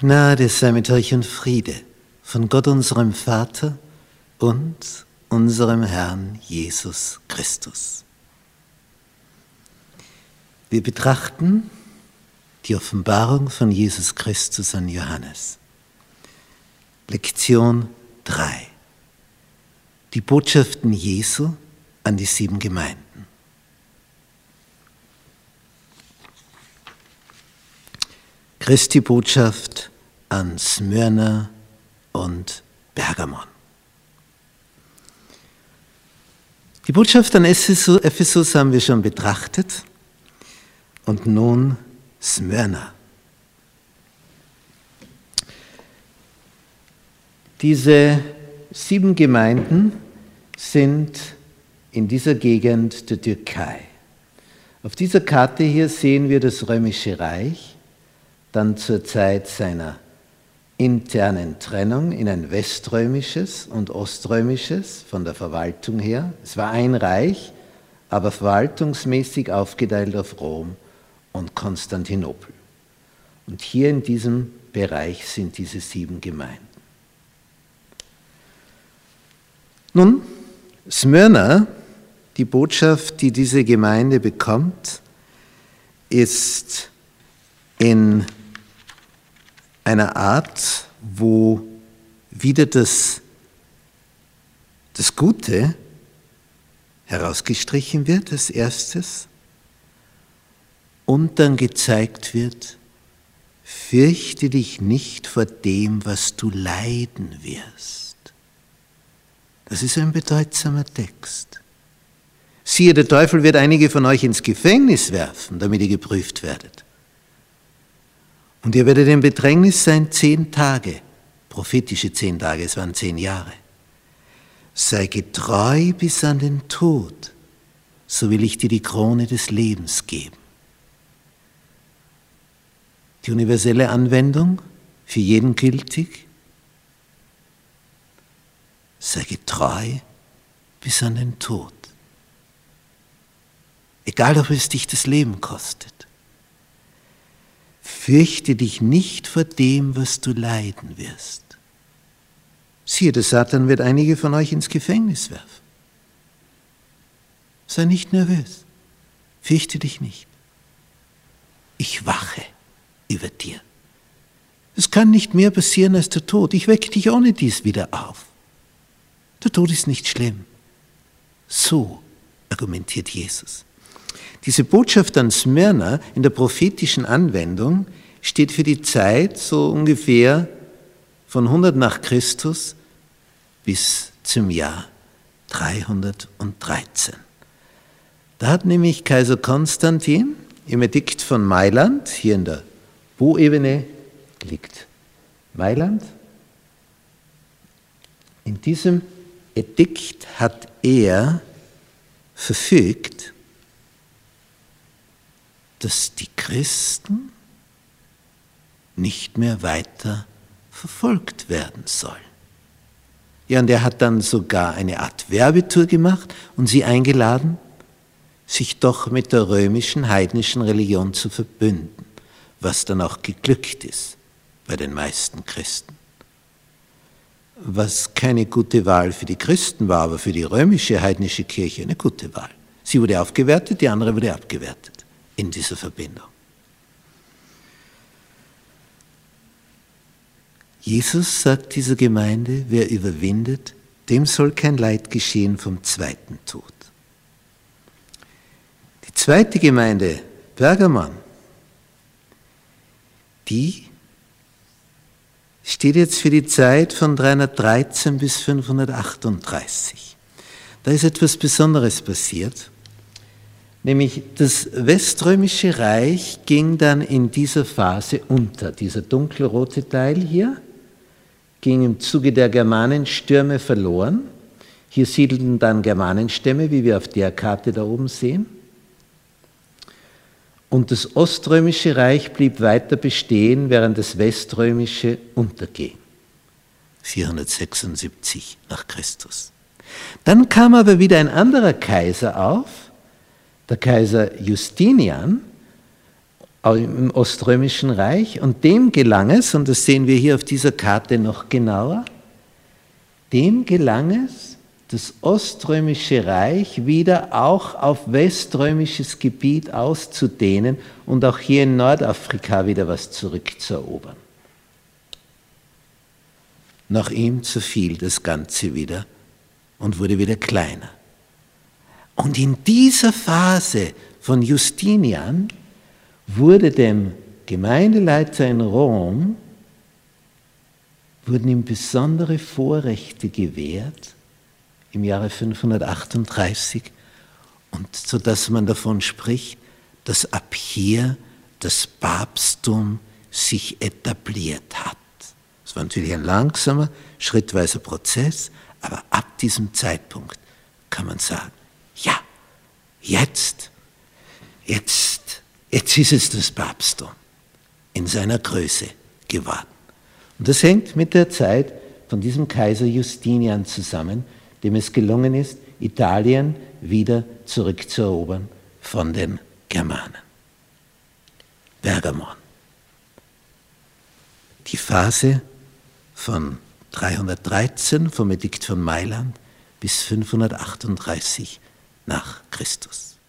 Gnade sei mit euch und Friede von Gott unserem Vater und unserem Herrn Jesus Christus. Wir betrachten die Offenbarung von Jesus Christus an Johannes. Lektion 3. Die Botschaften Jesu an die sieben Gemeinden. Christi Botschaft an Smyrna und Pergamon. Die Botschaft an Ephesus haben wir schon betrachtet und nun Smyrna. Diese sieben Gemeinden sind in dieser Gegend der Türkei. Auf dieser Karte hier sehen wir das römische Reich dann zur Zeit seiner internen Trennung in ein weströmisches und oströmisches von der Verwaltung her. Es war ein Reich, aber verwaltungsmäßig aufgeteilt auf Rom und Konstantinopel. Und hier in diesem Bereich sind diese sieben Gemeinden. Nun, Smyrna, die Botschaft, die diese Gemeinde bekommt, ist in einer Art, wo wieder das, das Gute herausgestrichen wird als erstes und dann gezeigt wird, fürchte dich nicht vor dem, was du leiden wirst. Das ist ein bedeutsamer Text. Siehe, der Teufel wird einige von euch ins Gefängnis werfen, damit ihr geprüft werdet. Und ihr werdet in Bedrängnis sein zehn Tage, prophetische zehn Tage, es waren zehn Jahre. Sei getreu bis an den Tod, so will ich dir die Krone des Lebens geben. Die universelle Anwendung, für jeden gültig, sei getreu bis an den Tod. Egal, ob es dich das Leben kostet. Fürchte dich nicht vor dem, was du leiden wirst. Siehe, der Satan wird einige von euch ins Gefängnis werfen. Sei nicht nervös. Fürchte dich nicht. Ich wache über dir. Es kann nicht mehr passieren als der Tod. Ich wecke dich ohne dies wieder auf. Der Tod ist nicht schlimm. So argumentiert Jesus. Diese Botschaft an Smyrna in der prophetischen Anwendung steht für die Zeit so ungefähr von 100 nach Christus bis zum Jahr 313. Da hat nämlich Kaiser Konstantin im Edikt von Mailand, hier in der Boebene liegt Mailand, in diesem Edikt hat er verfügt, dass die Christen nicht mehr weiter verfolgt werden sollen. Ja, und er hat dann sogar eine Art Werbetour gemacht und sie eingeladen, sich doch mit der römischen heidnischen Religion zu verbünden, was dann auch geglückt ist bei den meisten Christen. Was keine gute Wahl für die Christen war, aber für die römische heidnische Kirche eine gute Wahl. Sie wurde aufgewertet, die andere wurde abgewertet in dieser Verbindung. Jesus sagt dieser Gemeinde, wer überwindet, dem soll kein Leid geschehen vom zweiten Tod. Die zweite Gemeinde, Pergamon, die steht jetzt für die Zeit von 313 bis 538. Da ist etwas Besonderes passiert. Nämlich das Weströmische Reich ging dann in dieser Phase unter. Dieser dunkelrote Teil hier ging im Zuge der Germanenstürme verloren. Hier siedelten dann Germanenstämme, wie wir auf der Karte da oben sehen. Und das Oströmische Reich blieb weiter bestehen, während das Weströmische unterging. 476 nach Christus. Dann kam aber wieder ein anderer Kaiser auf, der Kaiser Justinian, im Oströmischen Reich und dem gelang es, und das sehen wir hier auf dieser Karte noch genauer, dem gelang es, das Oströmische Reich wieder auch auf weströmisches Gebiet auszudehnen und auch hier in Nordafrika wieder was zurückzuerobern. Nach ihm zerfiel das Ganze wieder und wurde wieder kleiner. Und in dieser Phase von Justinian wurde dem Gemeindeleiter in Rom wurden ihm besondere Vorrechte gewährt im Jahre 538 und so dass man davon spricht, dass ab hier das Papsttum sich etabliert hat. Es war natürlich ein langsamer, schrittweiser Prozess, aber ab diesem Zeitpunkt kann man sagen, ja, jetzt, jetzt, jetzt ist es das Papsttum in seiner Größe geworden. Und das hängt mit der Zeit von diesem Kaiser Justinian zusammen, dem es gelungen ist, Italien wieder zurückzuerobern von den Germanen. Pergamon. Die Phase von 313 vom Edikt von Mailand bis 538 nach Christus.